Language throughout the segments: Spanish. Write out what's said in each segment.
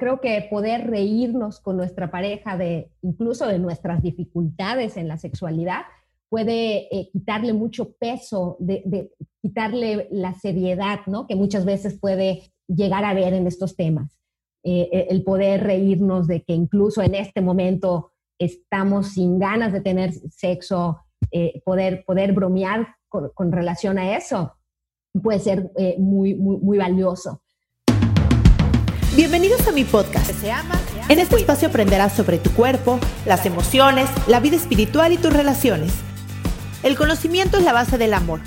Creo que poder reírnos con nuestra pareja de incluso de nuestras dificultades en la sexualidad puede eh, quitarle mucho peso, de, de, quitarle la seriedad, ¿no? Que muchas veces puede llegar a ver en estos temas. Eh, el poder reírnos de que incluso en este momento estamos sin ganas de tener sexo, eh, poder, poder bromear con, con, relación a eso, puede ser eh, muy, muy, muy valioso. Bienvenidos a mi podcast. En este espacio aprenderás sobre tu cuerpo, las emociones, la vida espiritual y tus relaciones. El conocimiento es la base del amor.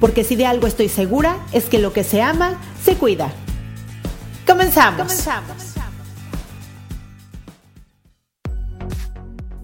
Porque si de algo estoy segura, es que lo que se ama, se cuida. Comenzamos. Comenzamos.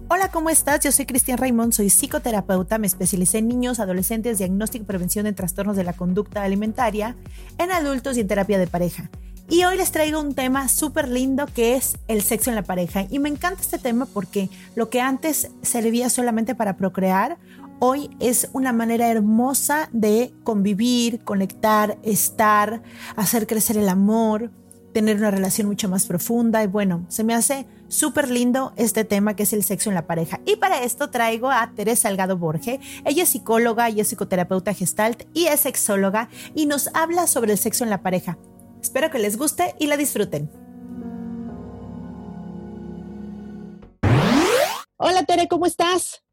Hola, ¿cómo estás? Yo soy Cristian Raimond, soy psicoterapeuta, me especialicé en niños, adolescentes, diagnóstico y prevención de trastornos de la conducta alimentaria, en adultos y en terapia de pareja. Y hoy les traigo un tema súper lindo que es el sexo en la pareja. Y me encanta este tema porque lo que antes servía solamente para procrear, hoy es una manera hermosa de convivir, conectar, estar, hacer crecer el amor, tener una relación mucho más profunda. Y bueno, se me hace súper lindo este tema que es el sexo en la pareja. Y para esto traigo a Teresa Salgado Borge. Ella es psicóloga y es psicoterapeuta gestalt y es sexóloga y nos habla sobre el sexo en la pareja. Espero que les guste y la disfruten. Hola Tere, ¿cómo estás?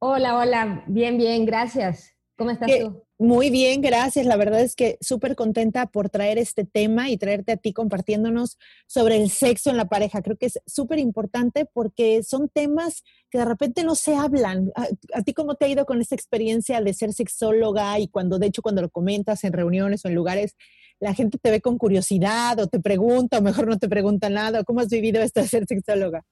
Hola, hola, bien, bien, gracias. ¿Cómo estás tú? Muy bien, gracias. La verdad es que súper contenta por traer este tema y traerte a ti compartiéndonos sobre el sexo en la pareja. Creo que es súper importante porque son temas que de repente no se hablan. ¿A, ¿A, ti cómo te ha ido con esta experiencia de ser sexóloga y cuando, de hecho, cuando lo comentas en reuniones o en lugares, la gente te ve con curiosidad o te pregunta o mejor no te pregunta nada? ¿Cómo has vivido esto de ser sexóloga?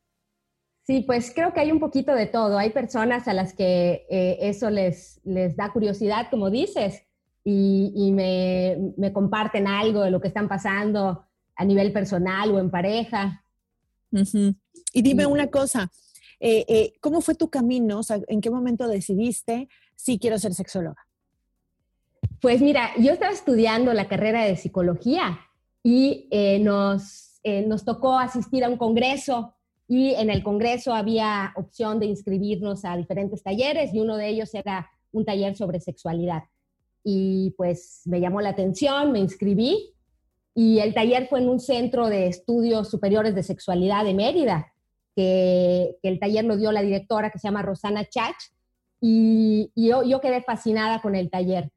Sí, pues creo que hay un poquito de todo. Hay personas a las que eh, eso les, les da curiosidad, como dices, y, y me, me, comparten algo de lo que están pasando a nivel personal o en pareja. Uh -huh. Y dime una cosa, eh, eh, ¿cómo fue tu camino? O sea, ¿En qué momento decidiste si quiero ser sexóloga? Pues mira, yo estaba estudiando la carrera de psicología y eh, nos, nos tocó asistir a un congreso y en el Congreso había opción de inscribirnos a diferentes talleres y uno de ellos era un taller sobre sexualidad. Y pues me llamó la atención, me inscribí y el taller fue en un centro de estudios superiores de sexualidad de Mérida, que, que el taller lo dio la directora que se llama Rosana Chach y, y yo, yo, quedé fascinada con el taller.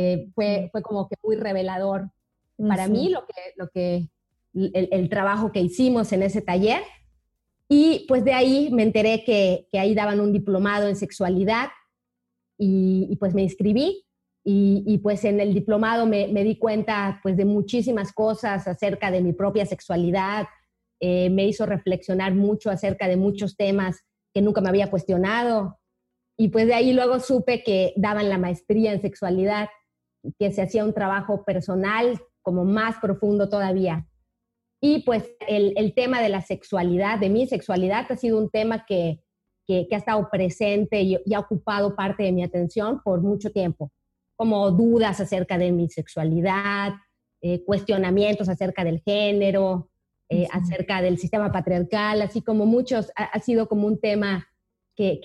Eh, fue, fue como que muy revelador para sí. mí lo que, lo que el, el trabajo que hicimos en ese taller y pues de ahí me enteré que, que ahí daban un diplomado en sexualidad y, y pues me inscribí. Y, y, pues en el diplomado me, me, di cuenta pues de muchísimas cosas acerca de mi propia sexualidad. Eh, me hizo reflexionar mucho acerca de muchos temas que nunca me había cuestionado. Y pues de ahí luego supe que daban la maestría en sexualidad, que se hacía un trabajo personal como más profundo todavía. Y pues el, el, tema de la sexualidad, de mi sexualidad, ha sido un tema que, que, que ha estado presente y, y, ha ocupado parte de mi atención por mucho tiempo, como dudas acerca de mi sexualidad, eh, cuestionamientos acerca del género, eh, sí. acerca del sistema patriarcal, así como muchos, ha, ha sido como un tema que,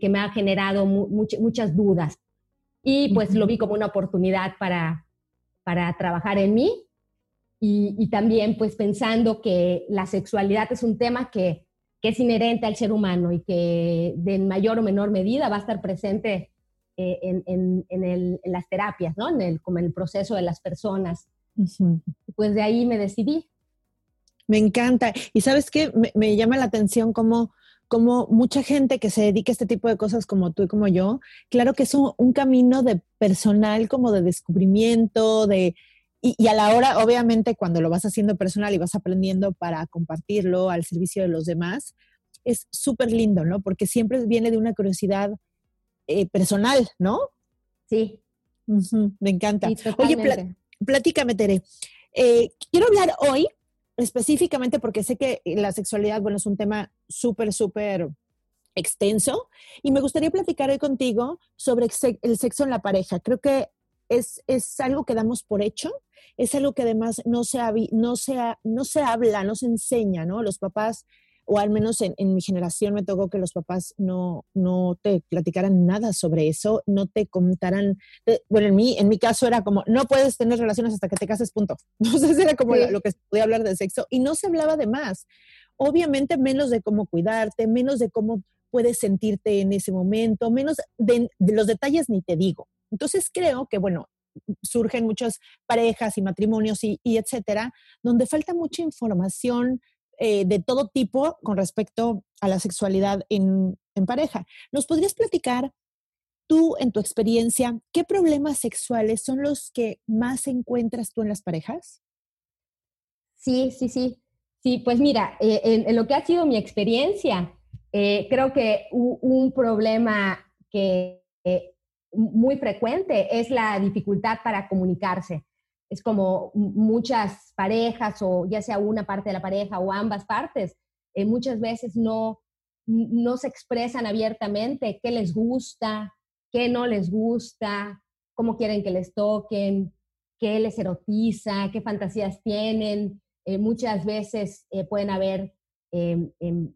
que me ha generado mu much, muchas dudas. Y pues lo vi como una oportunidad para, para trabajar en mí y, también pues pensando que la sexualidad es un tema que, es inherente al ser humano y que de mayor o menor medida va a estar presente eh, en, las terapias, ¿no? En el, como en el proceso de las personas. Pues de ahí me decidí. Me encanta. Y sabes qué, me, llama la atención como como mucha gente que se dedica a este tipo de cosas como tú y como yo, claro que es un camino de personal, como de descubrimiento, de, y, a la hora, obviamente, cuando lo vas haciendo personal y vas aprendiendo para compartirlo al servicio de los demás, es súper lindo, ¿no? Porque siempre viene de una curiosidad eh, personal, ¿no? Sí. me encanta. Oye, platícame, Tere. Eh, quiero hablar hoy específicamente porque sé que la sexualidad, bueno, es un tema súper, súper extenso y me gustaría platicar hoy contigo sobre el sexo en la pareja. Creo que es, es algo que damos por hecho, es algo que además no se, no se, no se habla, no se enseña, ¿no? Los papás, o al menos en, mi generación me tocó que los papás no, no te platicaran nada sobre eso, no te contaran, bueno, en mi, en mi caso era como, no puedes tener relaciones hasta que te cases, punto. Entonces era como lo, que se podía hablar de sexo y no se hablaba de más. Obviamente menos de cómo cuidarte, menos de cómo puedes sentirte en ese momento, menos de los detalles ni te digo. Entonces creo que, bueno, surgen muchas parejas y matrimonios y, etcétera, donde falta mucha información eh, de todo tipo con respecto a la sexualidad en, en pareja. ¿Nos podrías platicar tú, en tu experiencia, qué problemas sexuales son los que más encuentras tú en las parejas? Sí, sí, sí. Sí, pues mira, eh, en, lo que ha sido mi experiencia, eh, creo que un problema que muy frecuente es la dificultad para comunicarse. Es como muchas parejas o ya sea una parte de la pareja o ambas partes, eh, muchas veces no, no se expresan abiertamente qué les gusta, qué no les gusta, cómo quieren que les toquen, qué les erotiza, qué fantasías tienen. Eh, muchas veces eh, pueden haber, em, em,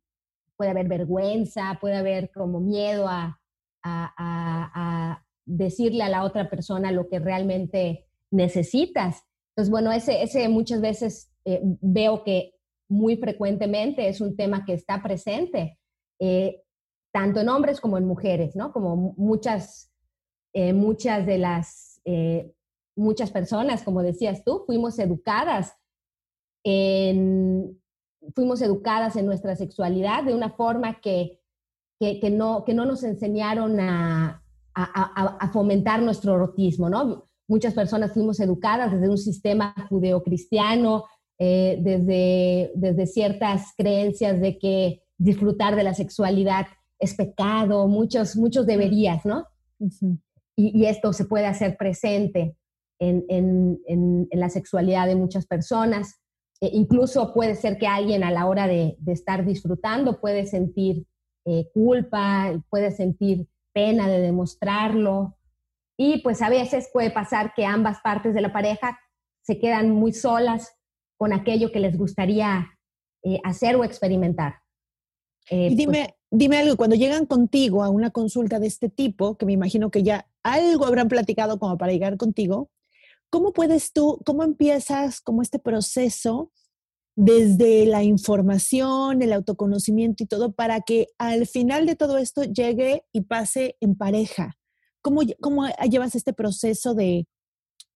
puede haber vergüenza, puede haber como miedo a, a, decirle a la otra persona lo que realmente necesitas. Entonces, bueno, ese, ese muchas veces eh, veo que muy frecuentemente es un tema que está presente, eh, tanto en hombres como en mujeres, ¿no? Como muchas, eh, muchas de las, muchas personas, como decías tú, fuimos educadas en, fuimos educadas en nuestra sexualidad de una forma que que, no, que no nos enseñaron a, a, fomentar nuestro erotismo, ¿no? Muchas personas fuimos educadas desde un sistema judeocristiano, eh, desde, desde ciertas creencias de que disfrutar de la sexualidad es pecado, muchos, muchos deberías, ¿no? y, esto se puede hacer presente en, en, en, la sexualidad de muchas personas. E incluso puede ser que alguien a la hora de, de estar disfrutando puede sentir eh, culpa, puede sentir pena de demostrarlo. Y pues a veces puede pasar que ambas partes de la pareja se quedan muy solas con aquello que les gustaría eh, hacer o experimentar. Eh, y dime, pues dime algo, cuando llegan contigo a una consulta de este tipo, que me imagino que ya algo habrán platicado como para llegar contigo, ¿cómo puedes tú, cómo empiezas como este proceso desde la información, el autoconocimiento y todo, para que al final de todo esto llegue y pase en pareja. ¿Cómo, cómo llevas este proceso de,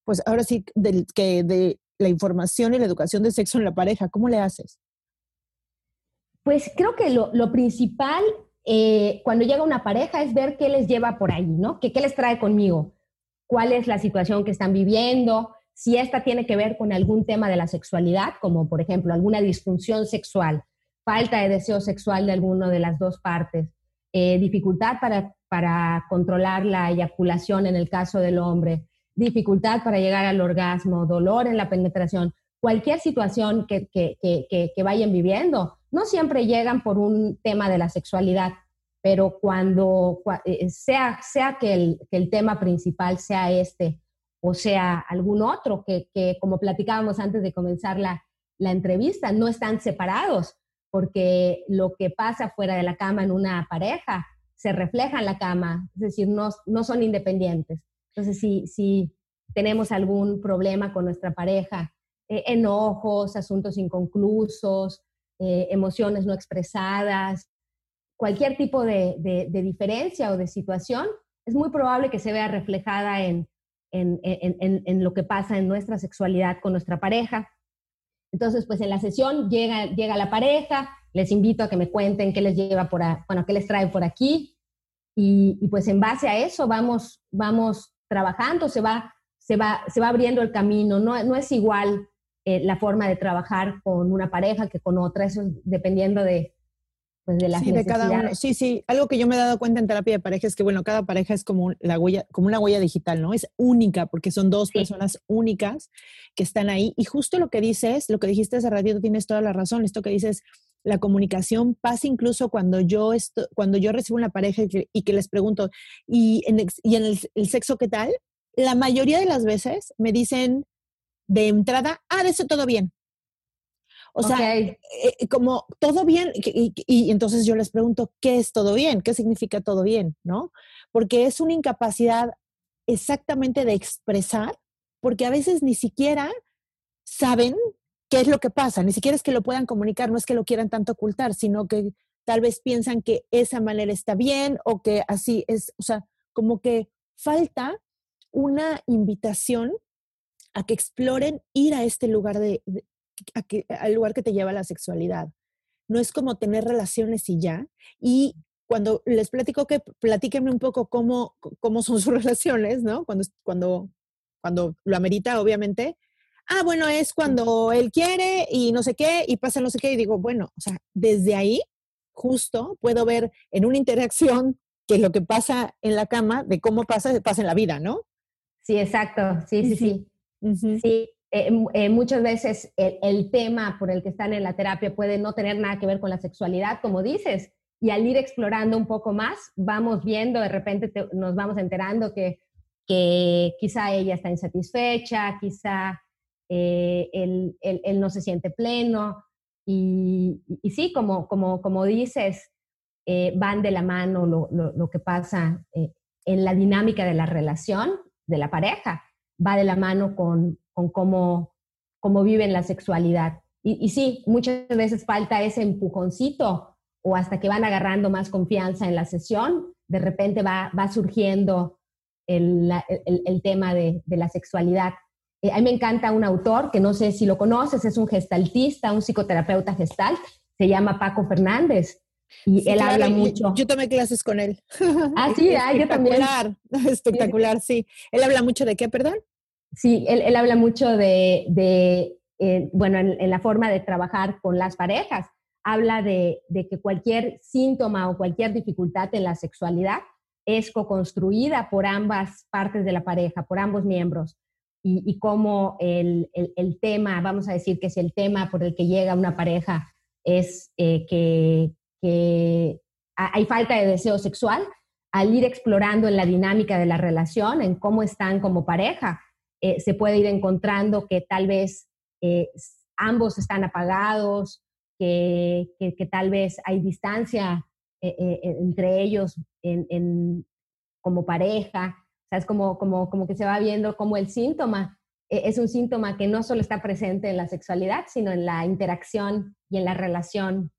pues ahora sí, de, que de la información y la educación de sexo en la pareja? ¿Cómo le haces? Pues creo que lo, principal eh, cuando llega una pareja es ver qué les lleva por ahí, ¿no? ¿Qué, ¿Qué les trae conmigo? ¿Cuál es la situación que están viviendo? si esta tiene que ver con algún tema de la sexualidad, como por ejemplo alguna disfunción sexual, falta de deseo sexual de alguna de las dos partes, eh, dificultad para, para controlar la eyaculación en el caso del hombre, dificultad para llegar al orgasmo, dolor en la penetración, cualquier situación que, que, que, que, vayan viviendo, no siempre llegan por un tema de la sexualidad, pero cuando eh, sea, sea que, el, que el tema principal sea este, o sea algún otro, que, como platicábamos antes de comenzar la, entrevista, no están separados, porque lo que pasa fuera de la cama en una pareja se refleja en la cama, es decir, no, no son independientes. Entonces, si, si tenemos algún problema con nuestra pareja eh, enojos, asuntos inconclusos, eh, emociones no expresadas, cualquier tipo de, diferencia o de situación, es muy probable que se vea reflejada en, en, lo que pasa en nuestra sexualidad con nuestra pareja. Entonces, pues en la sesión llega, llega la pareja, les invito a que me cuenten qué les lleva por, bueno, qué les trae por aquí, y, pues en base a eso vamos, vamos trabajando, se va, se, va, se va abriendo el camino, no, no es igual eh, la forma de trabajar con una pareja que con otra, eso dependiendo de, pues de las sí, De cada uno. Sí, sí, algo que yo me he dado cuenta en terapia de pareja es que, bueno, cada pareja es como, la huella, como una huella digital, ¿no? Es única porque son dos personas únicas que están ahí. Y justo lo que dices, lo que dijiste hace ratito, tienes toda la razón, esto que dices, la comunicación pasa incluso cuando yo, cuando yo recibo una pareja y que, les pregunto, ¿y en, el, sexo qué tal? La mayoría de las veces me dicen de entrada, ah, de eso todo bien. O sea, eh, eh, como todo bien, y, y, entonces yo les pregunto, ¿qué es todo bien? ¿Qué significa todo bien? ¿No? Porque es una incapacidad exactamente de expresar, porque a veces ni siquiera saben qué es lo que pasa. Ni siquiera es que lo puedan comunicar, no es que lo quieran tanto ocultar, sino que tal vez piensan que esa manera está bien o que así es, o sea, como que falta una invitación a que exploren ir a este lugar de, al lugar que te lleva a la sexualidad. No es como tener relaciones y ya. Y cuando les platico que platíquenme un poco cómo, cómo son sus relaciones, ¿no? Cuando, cuando, cuando lo amerita, obviamente, ah, bueno, es cuando él quiere y no sé qué, y pasa no sé qué, y digo, bueno, o sea, desde ahí justo puedo ver en una interacción que lo que pasa en la cama, de cómo pasa, pasa en la vida, ¿no? Sí, exacto, sí, sí, sí. Sí, eh, eh, muchas veces el, tema por el que están en la terapia puede no tener nada que ver con la sexualidad, como dices, y al ir explorando un poco más, vamos viendo, de repente nos vamos enterando que, que quizá ella está insatisfecha, quizá eh, él, no se siente pleno. Y, sí, como, como, como dices, eh, van de la mano lo, que pasa eh, en la dinámica de la relación de la pareja, va de la mano con, con cómo, cómo viven la sexualidad. Y, sí, muchas veces falta ese empujoncito o hasta que van agarrando más confianza en la sesión, de repente va, va surgiendo el, el, tema de, de, la sexualidad. Eh, a mí me encanta un autor que no sé si lo conoces, es un gestaltista, un psicoterapeuta gestalt, se llama Paco Fernández. Y él habla mucho. Yo, tomé clases con él. Ah, sí, ah, yo también. Espectacular, sí. Él habla mucho de qué, perdón? Sí, él, habla mucho de, eh, bueno, en, la forma de trabajar con las parejas. Habla de, de que cualquier síntoma o cualquier dificultad en la sexualidad es co-construida por ambas partes de la pareja, por ambos miembros y, cómo el, el, tema, vamos a decir que si el tema por el que llega una pareja es eh, que, hay falta de deseo sexual, al ir explorando en la dinámica de la relación, en cómo están como pareja, eh, se puede ir encontrando que tal vez eh, ambos están apagados, que, que, tal vez hay distancia entre ellos en, en, como pareja, o sea, es como, como, como que se va viendo como el síntoma eh, es un síntoma que no solo está presente en la sexualidad, sino en la interacción y en la relación,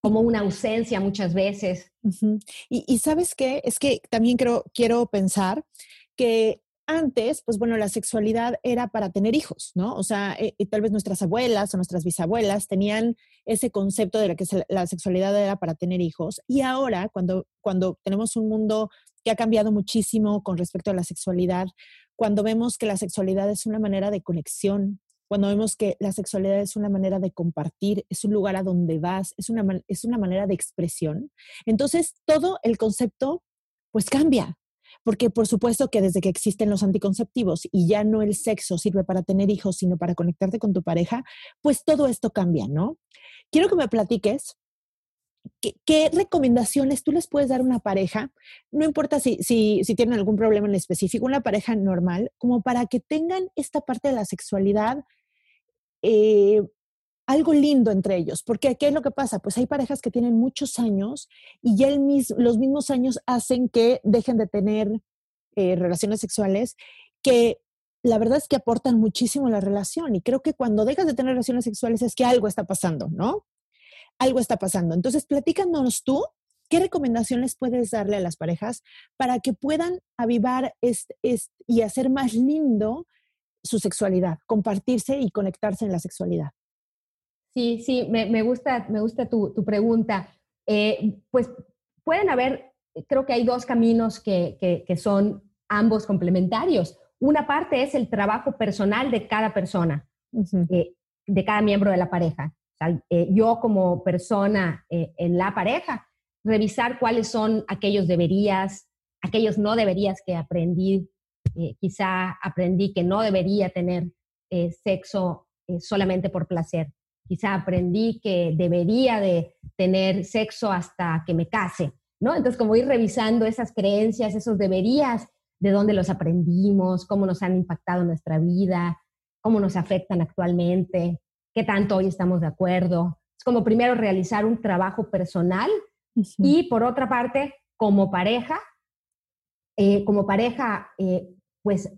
como una ausencia muchas veces. y, sabes qué, es que también creo, quiero pensar que antes, pues bueno, la sexualidad era para tener hijos, ¿no? O sea, eh, tal vez nuestras abuelas o nuestras bisabuelas tenían ese concepto de que la sexualidad era para tener hijos. Y ahora, cuando, cuando tenemos un mundo que ha cambiado muchísimo con respecto a la sexualidad, cuando vemos que la sexualidad es una manera de conexión, cuando vemos que la sexualidad es una manera de compartir, es un lugar a donde vas, es una, es una manera de expresión, entonces todo el concepto pues cambia. Porque por supuesto que desde que existen los anticonceptivos y ya no el sexo sirve para tener hijos, sino para conectarte con tu pareja, pues todo esto cambia, ¿no? Quiero que me platiques ¿Qué, recomendaciones tú les puedes dar a una pareja? No importa si, si, tienen algún problema en específico, una pareja normal, como para que tengan esta parte de la sexualidad eh, algo lindo entre ellos. Porque, ¿qué es lo que pasa? Pues hay parejas que tienen muchos años y ya los mismos años hacen que dejen de tener eh, relaciones sexuales, que la verdad es que aportan muchísimo a la relación y creo que cuando dejas de tener relaciones sexuales es que algo está pasando, ¿no? Algo está pasando. Entonces, platícanos tú, ¿qué recomendaciones puedes darle a las parejas para que puedan avivar y hacer más lindo su sexualidad, compartirse y conectarse en la sexualidad? Sí, sí, me, gusta, me gusta tu, pregunta. Eh, pues pueden haber, creo que hay dos caminos que son ambos complementarios. Una parte es el trabajo personal de cada persona, eh, de cada miembro de la pareja. Eh, yo como persona eh, en la pareja, revisar cuáles son aquellos deberías, aquellos no deberías que aprendí. quizá aprendí que no debería tener sexo solamente por placer. Quizá aprendí que debería de tener sexo hasta que me case, ¿no? Entonces, como ir revisando esas creencias, esos deberías, de dónde los aprendimos, cómo nos han impactado en nuestra vida, cómo nos afectan actualmente, qué tanto hoy estamos de acuerdo. Es como primero realizar un trabajo personal y por otra parte, como pareja, eh, como pareja, eh, pues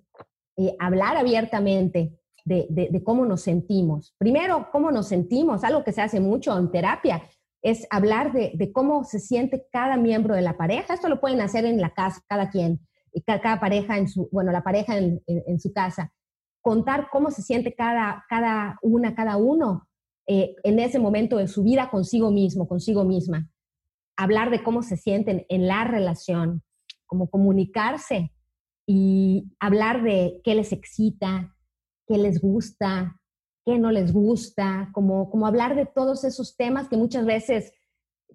eh, hablar abiertamente de, cómo nos sentimos. Primero, cómo nos sentimos, algo que se hace mucho en terapia, es hablar de, de, cómo se siente cada miembro de la pareja. Esto lo pueden hacer en la casa, cada quien cada, pareja en su, bueno, la pareja en, su casa, contar cómo se siente cada, cada una, cada uno eh, en ese momento de su vida consigo mismo, consigo misma. Hablar de cómo se sienten en la relación, cómo comunicarse y hablar de qué les excita, qué les gusta, qué no les gusta, como, como hablar de todos esos temas que muchas veces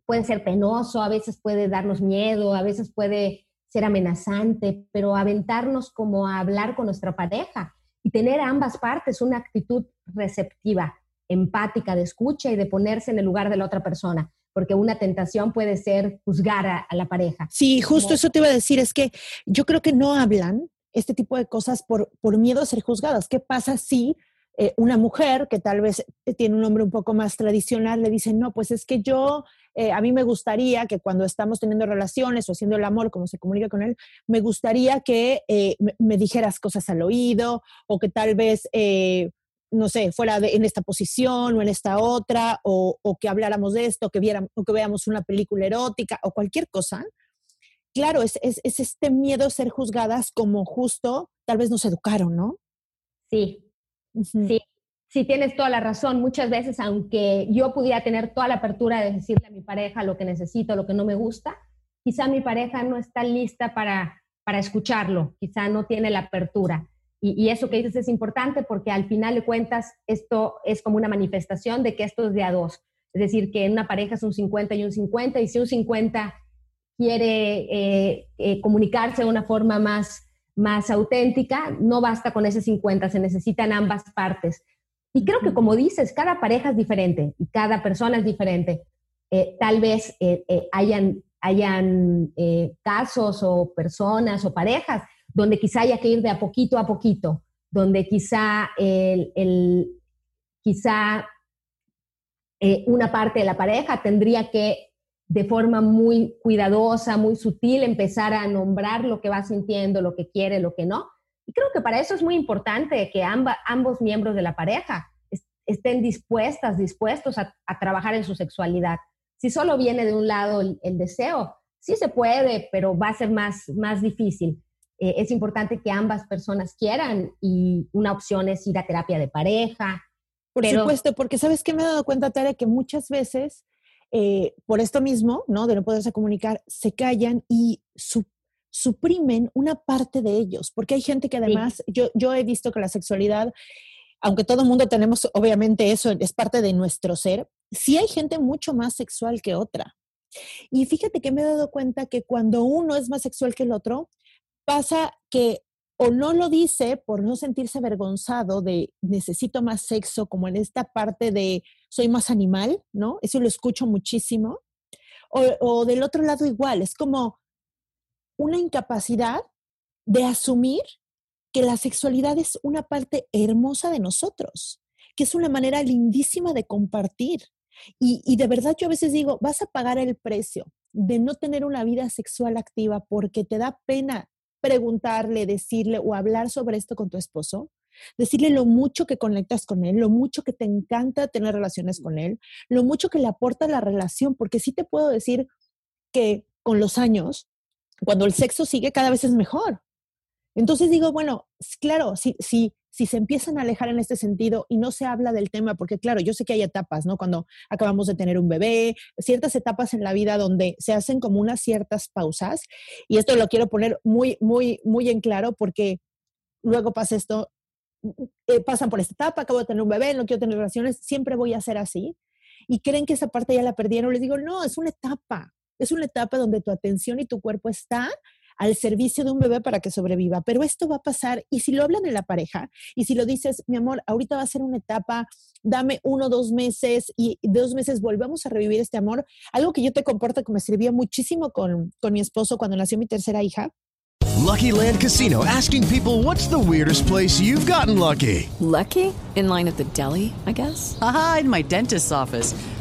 puede ser penoso, a veces puede darnos miedo, a veces puede ser amenazante, pero aventarnos como a hablar con nuestra pareja y tener a ambas partes una actitud receptiva, empática, de escucha y de ponerse en el lugar de la otra persona, porque una tentación puede ser juzgar a, la pareja. Sí, justo eso te iba a decir, es que yo creo que no hablan este tipo de cosas por, por miedo a ser juzgadas. ¿Qué pasa si eh, una mujer que tal vez tiene un nombre un poco más tradicional le dice, no, pues es que yo eh, a mí me gustaría que cuando estamos teniendo relaciones o haciendo el amor, como se comunica con él, me gustaría que eh, me, dijeras cosas al oído o que tal vez, eh, no sé, fuera en esta posición o en esta otra, o, que habláramos de esto, que viéramos, o que veamos una película erótica o cualquier cosa. Claro, es, es, es este miedo a ser juzgadas como justo, tal vez nos educaron, ¿no? Sí, Sí, Sí, tienes toda la razón. Muchas veces, aunque yo pudiera tener toda la apertura de decirle a mi pareja lo que necesito, lo que no me gusta, quizá mi pareja no está lista para, para escucharlo, quizá no tiene la apertura. Y, eso que dices es importante porque al final de cuentas esto es como una manifestación de que esto es de a dos. Es decir, que en una pareja es un 50 y un 50, y si un 50 quiere eh, eh, comunicarse de una forma más, más auténtica, no basta con ese 50, se necesitan ambas partes. Y creo que como dices, cada pareja es diferente y cada persona es diferente. Eh, tal vez eh, eh, hayan, hayan casos o personas o parejas donde quizá haya que ir de a poquito a poquito, donde quizá, el, quizá una parte de la pareja tendría que de forma muy cuidadosa, muy sutil, empezar a nombrar lo que va sintiendo, lo que quiere, lo que no, y creo que para eso es muy importante que ambos miembros de la pareja estén dispuestas, dispuestos a, trabajar en su sexualidad. Si solo viene de un lado el, deseo, sí se puede, pero va a ser más, más difícil. Eh, es importante que ambas personas quieran y una opción es ir a terapia de pareja. Por supuesto, porque sabes que me he dado cuenta, Tere, que muchas veces eh, por esto mismo, ¿no? De no poderse comunicar, se callan y su, suprimen una parte de ellos, porque hay gente que además, yo, yo he visto que la sexualidad, aunque todo el mundo tenemos, obviamente eso es parte de nuestro ser, sí hay gente mucho más sexual que otra. Y fíjate que me he dado cuenta que cuando uno es más sexual que el otro, pasa que o no lo dice por no sentirse avergonzado de necesito más sexo, como en esta parte de soy más animal, ¿no? Eso lo escucho muchísimo. O, o del otro lado igual, es como, una incapacidad de asumir que la sexualidad es una parte hermosa de nosotros, que es una manera lindísima de compartir. Y, de verdad yo a veces digo, vas a pagar el precio de no tener una vida sexual activa porque te da pena preguntarle, decirle o hablar sobre esto con tu esposo, decirle lo mucho que conectas con él, lo mucho que te encanta tener relaciones con él, lo mucho que le aporta la relación, porque sí te puedo decir que con los años, cuando el sexo sigue, cada vez es mejor. Entonces digo, bueno, claro, si, si, si se empiezan a alejar en este sentido y no se habla del tema, porque claro, yo sé que hay etapas, ¿no? Cuando acabamos de tener un bebé, ciertas etapas en la vida donde se hacen como unas ciertas pausas, y esto lo quiero poner muy, muy, muy en claro porque luego pasa esto, eh, pasan por esta etapa, acabo de tener un bebé, no quiero tener relaciones, siempre voy a ser así. Y creen que esa parte ya la perdieron. Les digo, no, es una etapa. Es una etapa donde tu atención y tu cuerpo está al servicio de un bebé para que sobreviva. Pero esto va a pasar y si lo hablan en la pareja y si lo dices, mi amor, ahorita va a ser una etapa, dame uno, dos meses y dos meses volvemos a revivir este amor. Algo que yo te comporto que me sirvió muchísimo con, con mi esposo cuando nació mi tercera hija. Lucky Land Casino asking people what's the weirdest place you've gotten lucky. Lucky? In line at the deli, I guess. Aha, in my dentist's office.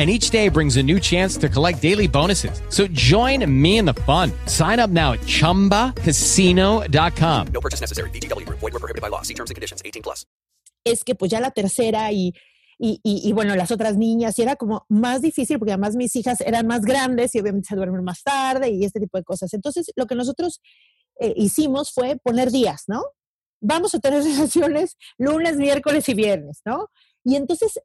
and each day brings a new chance to collect daily bonuses. So join me in the fun. Sign up now at ChumbaCasino.com. No purchase necessary. BGW. Void were prohibited by law. See terms and conditions. 18 plus. Es que pues ya la tercera y, y, y, y, bueno, las otras niñas, y era como más difícil porque además mis hijas eran más grandes y obviamente se duermen más tarde y este tipo de cosas. Entonces, lo que nosotros eh, hicimos fue poner días, ¿no? Vamos a tener relaciones lunes, miércoles y viernes, ¿no? Y entonces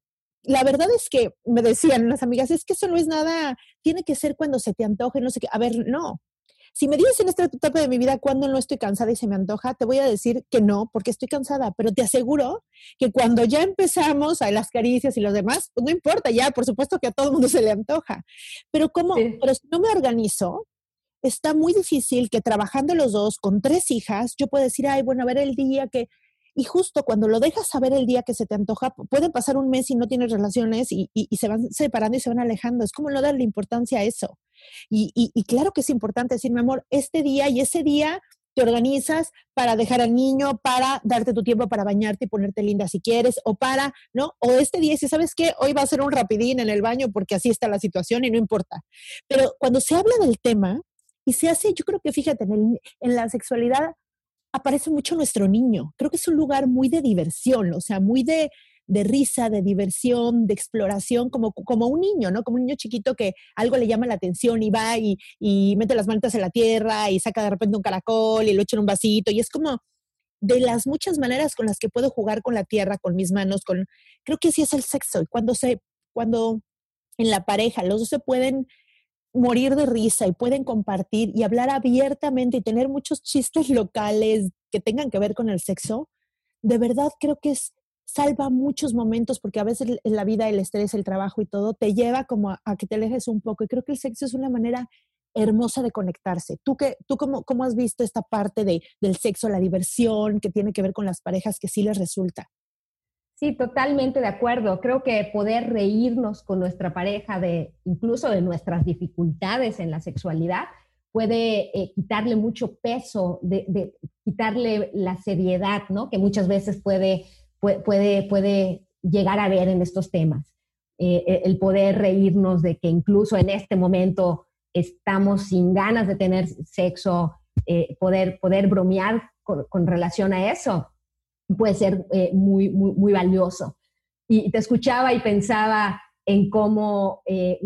la verdad es que me decían las amigas, es que eso no es nada, tiene que ser cuando se te antoje, no sé qué. A ver, no. Si me dices en esta etapa de mi vida cuando no estoy cansada y se me antoja, te voy a decir que no, porque estoy cansada, pero te aseguro que cuando ya empezamos a las caricias y los demás, pues no importa, ya por supuesto que a todo el mundo se le antoja. Pero como, pero si no me organizo, está muy difícil que trabajando los dos con tres hijas, yo pueda decir, ay, bueno, a ver el día que y justo cuando lo dejas saber el día que se te antoja, puede pasar un mes y no tienes relaciones y, se van separando y se van alejando. Es como no darle importancia a eso. Y, claro que es importante decir, mi amor, este día y ese día te organizas para dejar al niño, para darte tu tiempo para bañarte y ponerte linda si quieres, o para, ¿no? O este día, si sabes que hoy va a ser un rapidín en el baño porque así está la situación y no importa. Pero cuando se habla del tema y se hace, yo creo que fíjate, en la sexualidad aparece mucho nuestro niño. Creo que es un lugar muy de diversión, o sea, muy de, risa, de diversión, de exploración, como, como un niño, ¿no? Como un niño chiquito que algo le llama la atención y va y, y mete las manitas en la tierra y saca de repente un caracol y lo echa en un vasito y es como de las muchas maneras con las que puedo jugar con la tierra, con mis manos, con creo que sí es el sexo y cuando se cuando en la pareja los dos se pueden morir de risa y pueden compartir y hablar abiertamente y tener muchos chistes locales que tengan que ver con el sexo, de verdad creo que es salva muchos momentos porque a veces en la vida el estrés, el trabajo y todo te lleva como a, que te alejes un poco y creo que el sexo es una manera hermosa de conectarse. ¿Tú, qué, tú cómo, cómo has visto esta parte de, del sexo, la diversión que tiene que ver con las parejas que sí les resulta? Sí, totalmente de acuerdo. Creo que poder reírnos con nuestra pareja de incluso de nuestras dificultades en la sexualidad puede eh, quitarle mucho peso, de, quitarle la seriedad, ¿no? Que muchas veces puede, puede, puede llegar a ver en estos temas. Eh, e, el poder reírnos de que incluso en este momento estamos sin ganas de tener sexo, eh, poder, poder bromear con relación a eso puede ser eh, muy, muy, muy valioso. Y te escuchaba y pensaba en cómo eh,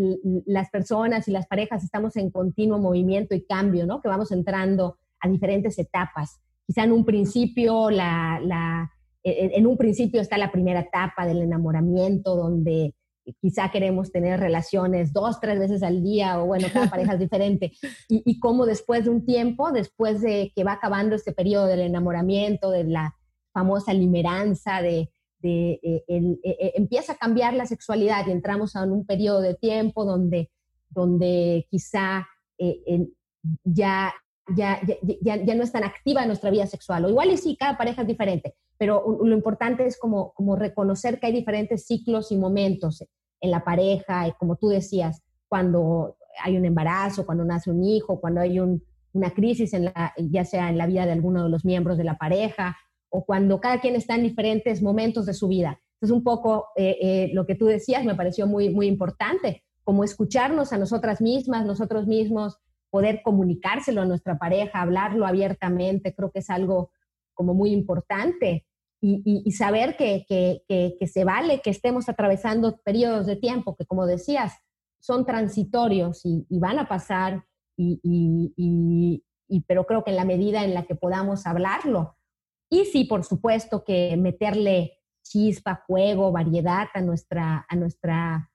las personas y las parejas estamos en continuo movimiento y cambio, ¿no? Que vamos entrando a diferentes etapas. Quizá en un principio, la, la, e, e, en un principio está la primera etapa del enamoramiento, donde quizá queremos tener relaciones dos, tres veces al día, o bueno, cada pareja es diferente. Y, y cómo después de un tiempo, después de que va acabando este periodo del enamoramiento, de la famosa limeranza de, de empieza a cambiar la sexualidad y entramos en un periodo de tiempo donde, donde quizá ya ya, ya, ya, no es tan activa nuestra vida sexual. O igual y sí, cada pareja es diferente, pero lo importante es como, como reconocer que hay diferentes ciclos y momentos en la pareja, y como tú decías, cuando hay un embarazo, cuando nace un hijo, cuando hay una crisis, en la, ya sea en la vida de alguno de los miembros de la pareja, o cuando cada quien está en diferentes momentos de su vida. Entonces, un poco eh, eh, lo que tú decías me pareció muy, muy importante, como escucharnos a nosotras mismas, nosotros mismos, poder comunicárselo a nuestra pareja, hablarlo abiertamente, creo que es algo como muy importante. Y, saber que, se vale que estemos atravesando periodos de tiempo que, como decías, son transitorios y, van a pasar, y, pero creo que en la medida en la que podamos hablarlo. Y sí, por supuesto que meterle chispa, juego, variedad a nuestra, a nuestra,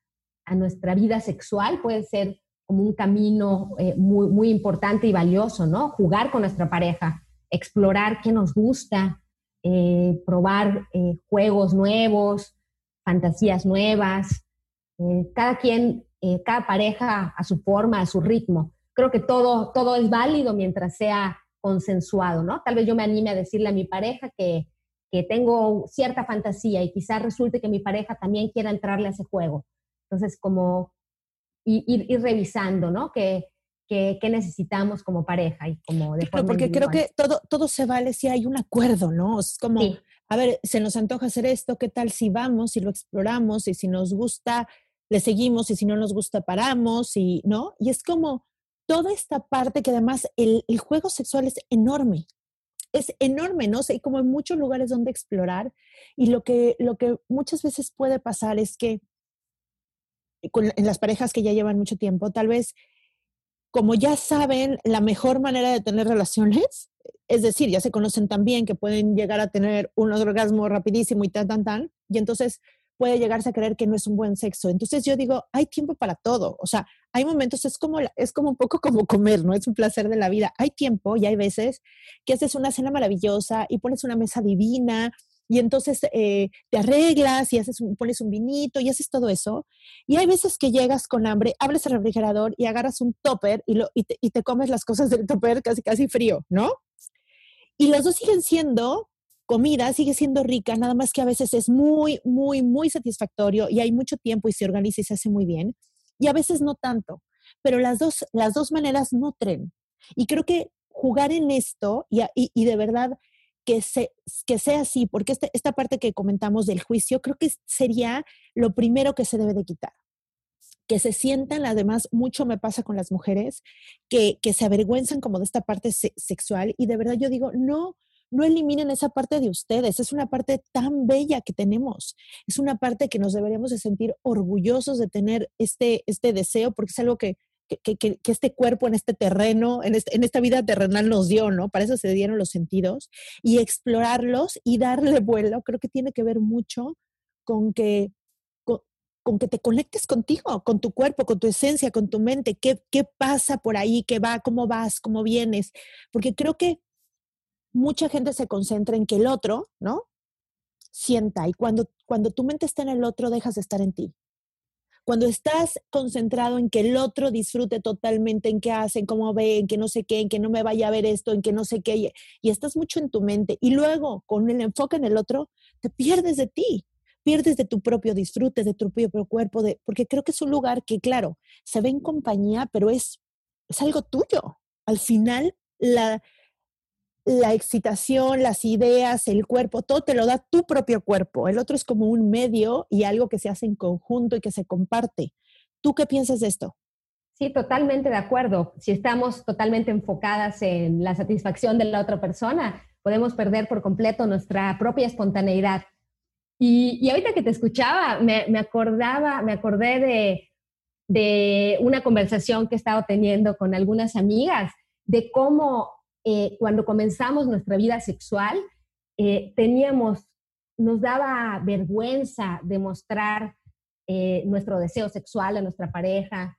a nuestra vida sexual puede ser como un camino eh, muy, muy importante y valioso, ¿no? Jugar con nuestra pareja, explorar qué nos gusta, eh, probar eh, juegos nuevos, fantasías nuevas, cada quien, cada pareja a su forma, a su ritmo. Creo que todo, todo es válido mientras sea consensuado, ¿no? Tal vez yo me anime a decirle a mi pareja que, que tengo cierta fantasía y quizás resulte que mi pareja también quiera entrarle a ese juego. Entonces, como y ir, revisando, ¿no? ¿Qué, qué, necesitamos como pareja y como de forma Porque creo que todo, todo se vale si hay un acuerdo, ¿no? Es como, a ver, se nos antoja hacer esto, ¿qué tal si vamos y lo exploramos y si nos gusta, le seguimos y si no nos gusta, paramos y, ¿no? Y es como toda esta parte que además el, el juego sexual es enorme, es enorme, ¿no? hay como muchos lugares donde explorar y lo que, lo que muchas veces puede pasar es que en las parejas que ya llevan mucho tiempo, tal vez como ya saben la mejor manera de tener relaciones, es decir, ya se conocen tan bien que pueden llegar a tener un orgasmo rapidísimo y tan, tan, tan, y entonces puede llegarse a creer que no es un buen sexo. Entonces yo digo, hay tiempo para todo. O sea, hay momentos, es como, es como un poco como comer, ¿no? Es un placer de la vida. Hay tiempo y hay veces que haces una cena maravillosa y pones una mesa divina y entonces eh, te arreglas y haces pones un vinito y haces todo eso. Y hay veces que llegas con hambre, abres el refrigerador y agarras un topper y, lo, y, te, comes las cosas del topper casi, casi frío, ¿no? Y los dos siguen siendo comida, sigue siendo rica, nada más que a veces es muy, muy, muy satisfactorio y hay mucho tiempo y se organiza y se hace muy bien. Y a veces no tanto, pero las dos, las dos maneras nutren. Y creo que jugar en esto y, y de verdad que, se, que sea así, porque este, esta parte que comentamos del juicio, creo que sería lo primero que se debe de quitar. Que se sientan, además, mucho me pasa con las mujeres, que, que se avergüenzan como de esta parte sexual y de verdad yo digo, no, no eliminen esa parte de ustedes, es una parte tan bella que tenemos, es una parte que nos deberíamos de sentir orgullosos de tener este, este deseo, porque es algo que, que, que, este cuerpo en este terreno, en, este, en, esta vida terrenal nos dio, ¿no? Para eso se dieron los sentidos y explorarlos y darle vuelo, creo que tiene que ver mucho con que, con, que te conectes contigo, con tu cuerpo, con tu esencia, con tu mente, qué, qué pasa por ahí, qué va, cómo vas, cómo vienes, porque creo que mucha gente se concentra en que el otro, ¿no? Sienta y cuando, cuando tu mente está en el otro, dejas de estar en ti. Cuando estás concentrado en que el otro disfrute totalmente en qué hace, en cómo ve, en que no sé qué, en que no me vaya a ver esto, en que no sé qué, y estás mucho en tu mente, y luego con el enfoque en el otro, te pierdes de ti, pierdes de tu propio disfrute, de tu propio cuerpo, de, porque creo que es un lugar que, claro, se ve en compañía, pero es, es algo tuyo. Al final, la, la excitación, las ideas, el cuerpo, todo te lo da tu propio cuerpo. El otro es como un medio y algo que se hace en conjunto y que se comparte. ¿Tú qué piensas de esto? Sí, totalmente de acuerdo. Si estamos totalmente enfocadas en la satisfacción de la otra persona, podemos perder por completo nuestra propia espontaneidad. Y, ahorita que te escuchaba, me, acordaba, me acordé de, de una conversación que he estado teniendo con algunas amigas de cómo eh, cuando comenzamos nuestra vida sexual, eh, teníamos, nos daba vergüenza demostrar eh, nuestro deseo sexual a nuestra pareja,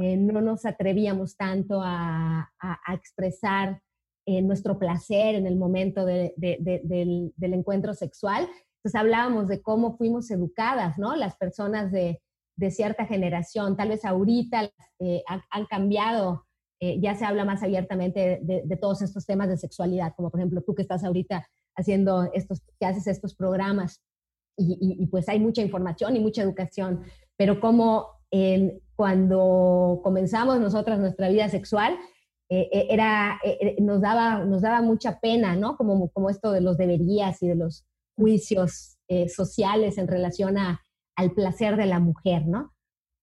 no nos atrevíamos tanto a, expresar nuestro placer en el momento del, del, encuentro sexual. Entonces hablábamos de cómo fuimos educadas, ¿no? Las personas de, cierta generación, tal vez ahorita han, cambiado, ya se habla más abiertamente de, todos estos temas de sexualidad, como por ejemplo tú que estás ahorita haciendo estos, que haces estos programas y, pues hay mucha información y mucha educación, pero como cuando comenzamos nosotras nuestra vida sexual, eh, eh, era, eh, nos, daba, nos daba mucha pena, ¿no? Como, como esto de los deberías y de los juicios sociales en relación a, al placer de la mujer, ¿no?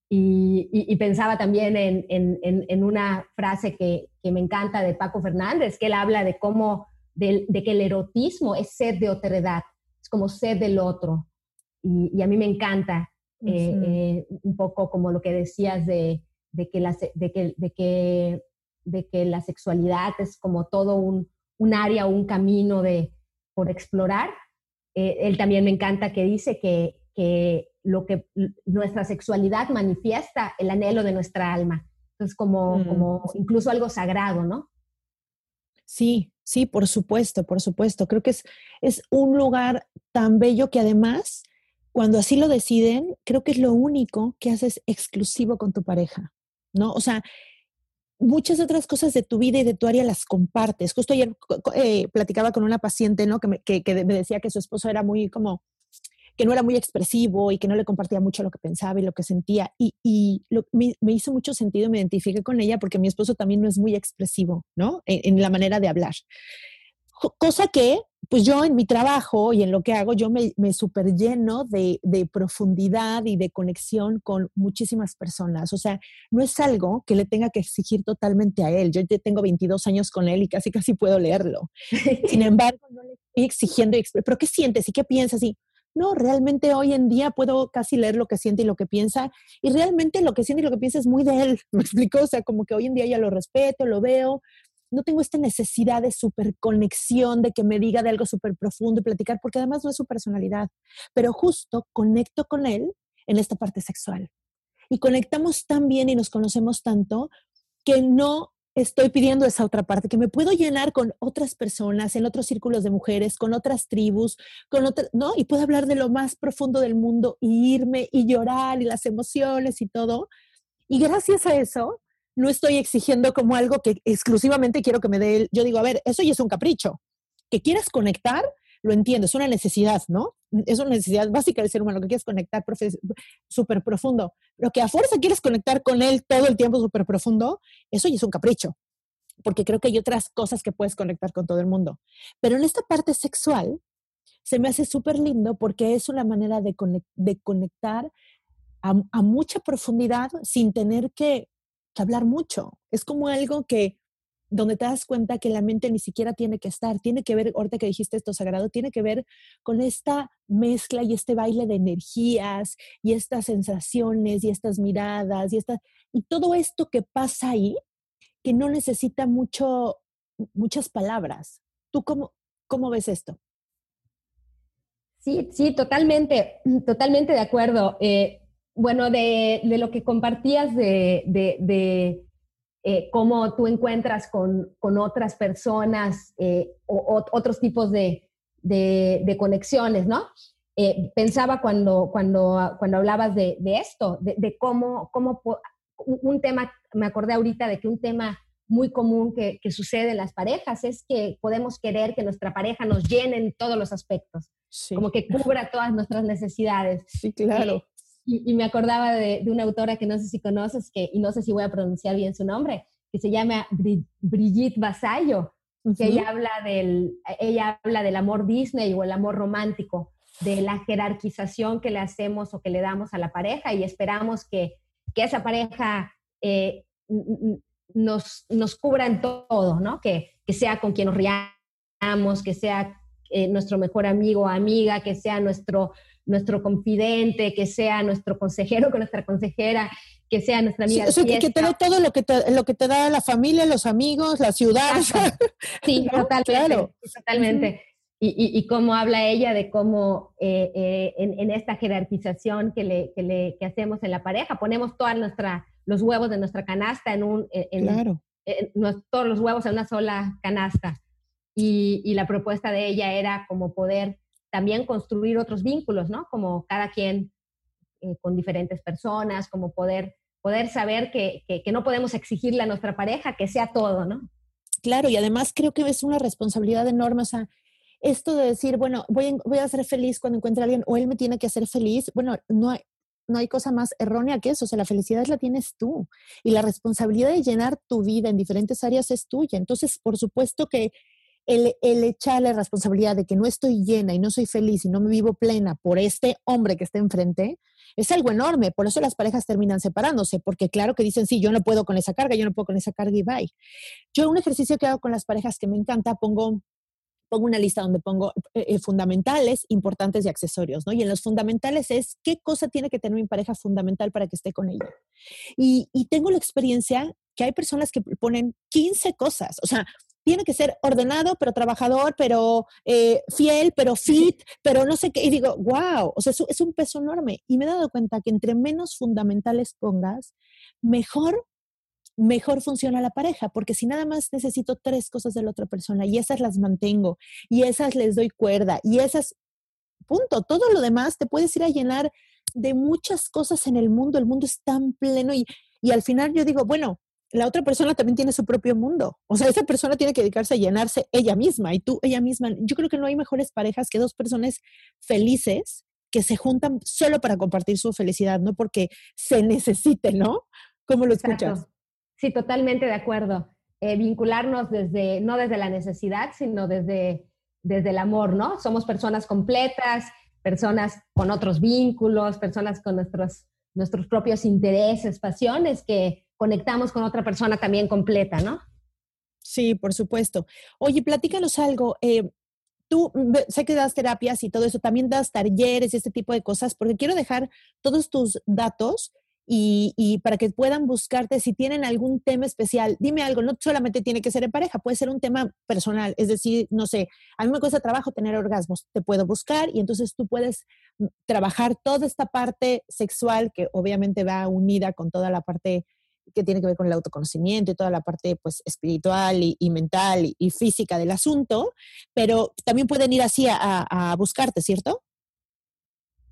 Y, pensaba también en, en, en una frase que, que, me encanta de Paco Fernández, que él habla de cómo, de, de que el erotismo es sed de otredad, es como sed del otro. Y, y a mí me encanta un poco como lo que decías de, de, que, la, de, que, de que de que la sexualidad es como todo un, un área, un camino de, por explorar. Eh, él también me encanta que dice que, que, lo que nuestra sexualidad manifiesta el anhelo de nuestra alma. Es como, mm. como incluso algo sagrado, ¿no? Sí, sí, por supuesto, por supuesto. Creo que es, es un lugar tan bello que además, cuando así lo deciden, creo que es lo único que haces exclusivo con tu pareja, ¿no? O sea, muchas otras cosas de tu vida y de tu área las compartes. Justo ayer eh, platicaba con una paciente, ¿no? Que me, que, me, decía que su esposo era muy como que no era muy expresivo y que no le compartía mucho lo que pensaba y lo que sentía. Y, y me, me, hizo mucho sentido, me identifiqué con ella porque mi esposo también no es muy expresivo, ¿no? en la manera de hablar. Cosa que pues yo en mi trabajo y en lo que hago, yo me, me super lleno de, de, profundidad y de conexión con muchísimas personas. O sea, no es algo que le tenga que exigir totalmente a él. Yo tengo 22 años con él y casi casi puedo leerlo. Sin embargo, no le estoy exigiendo, pero ¿qué sientes y qué piensas? Y no, realmente hoy en día puedo casi leer lo que siente y lo que piensa. Y realmente lo que siente y lo que piensa es muy de él. ¿Me explico? O sea, como que hoy en día ya lo respeto, lo veo, no tengo esta necesidad de conexión, de que me diga de algo súper profundo y platicar, porque además no es su personalidad, pero justo conecto con él en esta parte sexual. Y conectamos tan bien y nos conocemos tanto que no estoy pidiendo esa otra parte, que me puedo llenar con otras personas, en otros círculos de mujeres, con otras tribus, con otras, ¿no? Y puedo hablar de lo más profundo del mundo y irme y llorar y las emociones y todo. Y gracias a eso, no estoy exigiendo como algo que exclusivamente quiero que me dé él. Yo digo, a ver, eso ya es un capricho. Que quieras conectar, lo entiendo, es una necesidad, ¿no? Es una necesidad básica del ser humano, que quieres conectar súper profundo. Pero que a fuerza quieres conectar con él todo el tiempo súper profundo, eso ya es un capricho. Porque creo que hay otras cosas que puedes conectar con todo el mundo. Pero en esta parte sexual, se me hace súper lindo porque es una manera de, conectar a mucha profundidad sin tener que hablar mucho. Es como algo que donde te das cuenta que la mente ni siquiera tiene que estar, tiene que ver, ahorita que dijiste esto sagrado, tiene que ver con esta mezcla y este baile de energías y estas sensaciones y estas miradas y, esta, y todo esto que pasa ahí, que no necesita mucho, muchas palabras. ¿Tú cómo, cómo ves esto? Sí, sí, totalmente, totalmente de acuerdo. Eh, bueno, de, lo que compartías de, eh, cómo tú encuentras con, otras personas eh, o, otros tipos de, conexiones, ¿no? Eh, pensaba cuando, cuando, cuando hablabas de, esto, de, cómo, cómo un tema, me acordé ahorita de que un tema muy común que, sucede en las parejas es que podemos querer que nuestra pareja nos llene en todos los aspectos, como que cubra todas nuestras necesidades. Sí, claro. Y, me acordaba de, una autora que no sé si conoces, que, y no sé si voy a pronunciar bien su nombre, que se llama Brigitte Basayo, que ella habla, del, ella habla del amor Disney o el amor romántico, de la jerarquización que le hacemos o que le damos a la pareja y esperamos que, que esa pareja eh, nos, nos cubra en todo, ¿no? Que, que sea con quien nos riamos, que sea eh, nuestro mejor amigo o amiga, que sea nuestro nuestro confidente, que sea nuestro consejero con nuestra consejera, que sea nuestra amiga. Sí, que, te dé todo lo que te, lo que te da la familia, los amigos, la ciudad. Sí, totalmente. totalmente. Y, y, cómo habla ella de cómo eh, eh, en, esta jerarquización que, le, que, le, que hacemos en la pareja, ponemos todos los huevos de nuestra canasta en un, en, eh, todos los huevos en una sola canasta. Y, la propuesta de ella era como poder también construir otros vínculos, ¿no? Como cada quien eh, con diferentes personas, como poder, poder saber que, que, no podemos exigirle a nuestra pareja que sea todo, ¿no? Claro, y además creo que es una responsabilidad enorme, o sea, esto de decir, bueno, voy, voy a ser feliz cuando encuentre a alguien o él me tiene que hacer feliz, bueno, no hay, no hay cosa más errónea que eso. O sea, la felicidad la tienes tú y la responsabilidad de llenar tu vida en diferentes áreas es tuya. Entonces, por supuesto que el, el, echarle responsabilidad de que no estoy llena y no soy feliz y no me vivo plena por este hombre que está enfrente, es algo enorme. Por eso las parejas terminan separándose, porque claro que dicen, sí, yo no puedo con esa carga, yo no puedo con esa carga y bye. Yo un ejercicio que hago con las parejas que me encanta, pongo pongo una lista donde pongo eh, eh, fundamentales, importantes y accesorios, ¿no? Y en los fundamentales es qué cosa tiene que tener mi pareja fundamental para que esté con ella. Y, tengo la experiencia que hay personas que ponen 15 cosas, o sea, tiene que ser ordenado, pero trabajador, pero eh, fiel, pero fit, pero no sé qué. Y digo, wow, o sea, es, un peso enorme. Y me he dado cuenta que entre menos fundamentales pongas, mejor mejor funciona la pareja, porque si nada más necesito tres cosas de la otra persona y esas las mantengo y esas les doy cuerda y esas, punto, todo lo demás te puedes ir a llenar de muchas cosas en el mundo, el mundo es tan pleno y, y al final yo digo, bueno, la otra persona también tiene su propio mundo. O sea, esa persona tiene que dedicarse a llenarse ella misma y tú ella misma. Yo creo que no hay mejores parejas que dos personas felices que se juntan solo para compartir su felicidad, no porque se necesite, ¿no? ¿Cómo lo escuchas? Sí, totalmente de acuerdo. Eh, vincularnos desde, no desde la necesidad, sino desde, desde el amor, ¿no? Somos personas completas, personas con otros vínculos, personas con nuestros, nuestros propios intereses, pasiones, que conectamos con otra persona también completa, ¿no? Sí, por supuesto. Oye, platícanos algo. Eh, tú sé que das terapias y todo eso, también das talleres y este tipo de cosas, porque quiero dejar todos tus datos y, para que puedan buscarte si tienen algún tema especial. Dime algo, no solamente tiene que ser en pareja, puede ser un tema personal, es decir, no sé, a mí me cuesta trabajo tener orgasmos, te puedo buscar y entonces tú puedes mm, trabajar toda esta parte sexual que obviamente va unida con toda la parte que tiene que ver con el autoconocimiento y toda la parte pues espiritual y, mental y, física del asunto, pero también pueden ir así a, a buscarte, ¿cierto?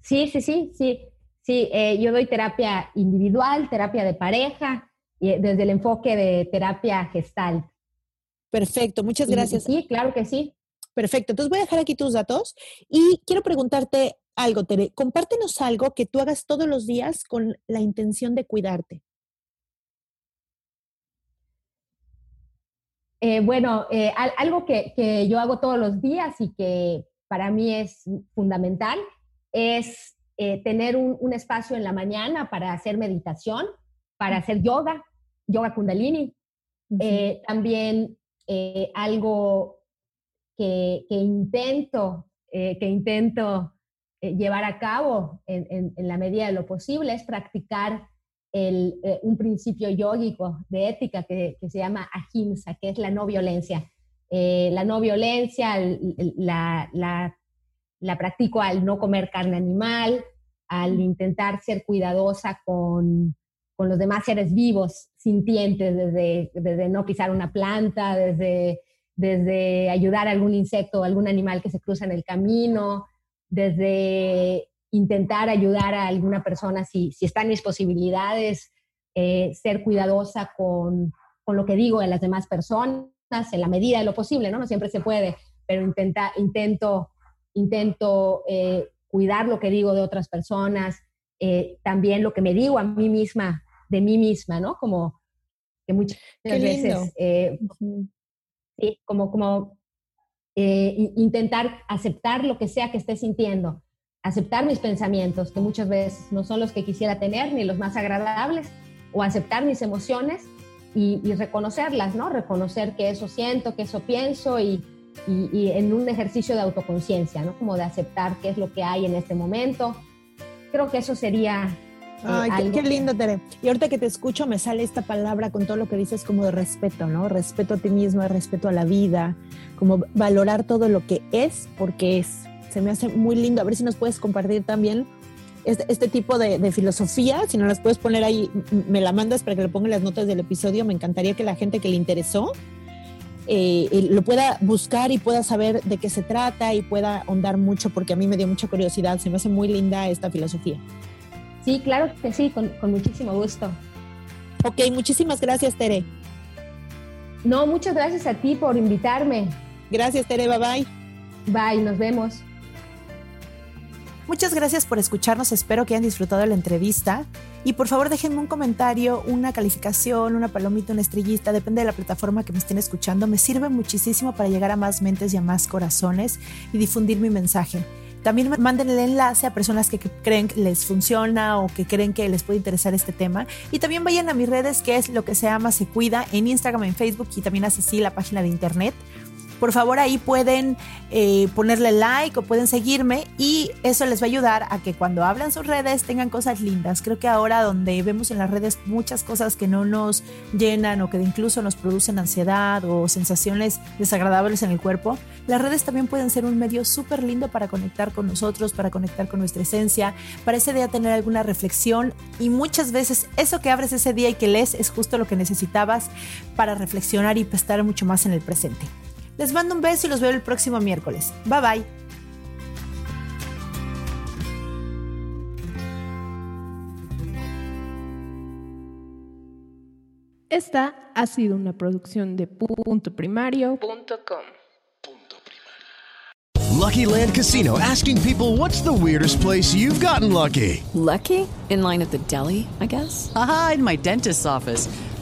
Sí, sí, sí, sí. Sí, eh, yo doy terapia individual, terapia de pareja, y desde el enfoque de terapia gestal. Perfecto, muchas gracias. Sí, claro que sí. Perfecto, entonces voy a dejar aquí tus datos y quiero preguntarte algo, Tere. Compártenos algo que tú hagas todos los días con la intención de cuidarte. Eh, bueno, eh, algo que, que, yo hago todos los días y que para mí es fundamental es eh, tener un, espacio en la mañana para hacer meditación, para hacer yoga, yoga kundalini. Eh, también algo que, intento, que intento llevar a cabo en, la medida de lo posible es practicar un principio yógico de ética que, se llama ahimsa, que es la no violencia. la no violencia, la, la la practico al no comer carne animal, al intentar ser cuidadosa con, con los demás seres vivos, sintientes, desde, desde no pisar una planta, desde, desde ayudar a algún insecto o algún animal que se cruza en el camino, desde intentar ayudar a alguna persona si, si está en mis posibilidades, eh, ser cuidadosa con, con, lo que digo de las demás personas en la medida de lo posible, ¿no? No siempre se puede, pero intenta, intento intento eh, cuidar lo que digo de otras personas, eh, también lo que me digo a mí misma, de mí misma, ¿no? Como que muchas veces, sí, como, como intentar aceptar lo que sea que esté sintiendo, aceptar mis pensamientos, que muchas veces no son los que quisiera tener ni los más agradables, o aceptar mis emociones y, y reconocerlas, ¿no? Reconocer que eso siento, que eso pienso y, y, en un ejercicio de autoconciencia, ¿no? Como de aceptar qué es lo que hay en este momento. Creo que eso sería... Eh, Ay, qué, lindo, Tere. Y ahorita que te escucho me sale esta palabra con todo lo que dices como de respeto, ¿no? Respeto a ti mismo, respeto a la vida, como valorar todo lo que es porque es. Se me hace muy lindo. A ver si nos puedes compartir también este, este tipo de, de, filosofía. Si no las puedes poner ahí, me la mandas para que le ponga las notas del episodio. Me encantaría que la gente que le interesó eh, lo pueda buscar y pueda saber de qué se trata y pueda ahondar mucho, porque a mí me dio mucha curiosidad. Se me hace muy linda esta filosofía. Sí, claro que sí, con, con muchísimo gusto. Ok, muchísimas gracias, Tere. No, muchas gracias a ti por invitarme. Gracias, Tere. Bye bye. Bye, nos vemos. Muchas gracias por escucharnos, espero que hayan disfrutado la entrevista y por favor déjenme un comentario, una calificación, una palomita, una estrellita, depende de la plataforma que me estén escuchando, me sirve muchísimo para llegar a más mentes y a más corazones y difundir mi mensaje. También manden el enlace a personas que creen que les funciona o que creen que les puede interesar este tema. Y también vayan a mis redes, que es lo que se llama Se Cuida, en Instagram, en Facebook y también así la página de internet por favor ahí pueden eh, ponerle like o pueden seguirme y eso les va a ayudar a que cuando hablan sus redes tengan cosas lindas. Creo que ahora donde vemos en las redes muchas cosas que no nos llenan o que incluso nos producen ansiedad o sensaciones desagradables en el cuerpo, las redes también pueden ser un medio súper lindo para conectar con nosotros, para conectar con nuestra esencia, para ese día tener alguna reflexión y muchas veces eso que abres ese día y que lees es justo lo que necesitabas para reflexionar y estar mucho más en el presente. Les mando un beso y los veo el próximo miércoles. Bye bye. Esta ha sido una producción de punto primario.com. Lucky Land Casino asking people what's the weirdest place you've gotten lucky? Lucky? In line at the deli, I guess? Aha, in my dentist's office.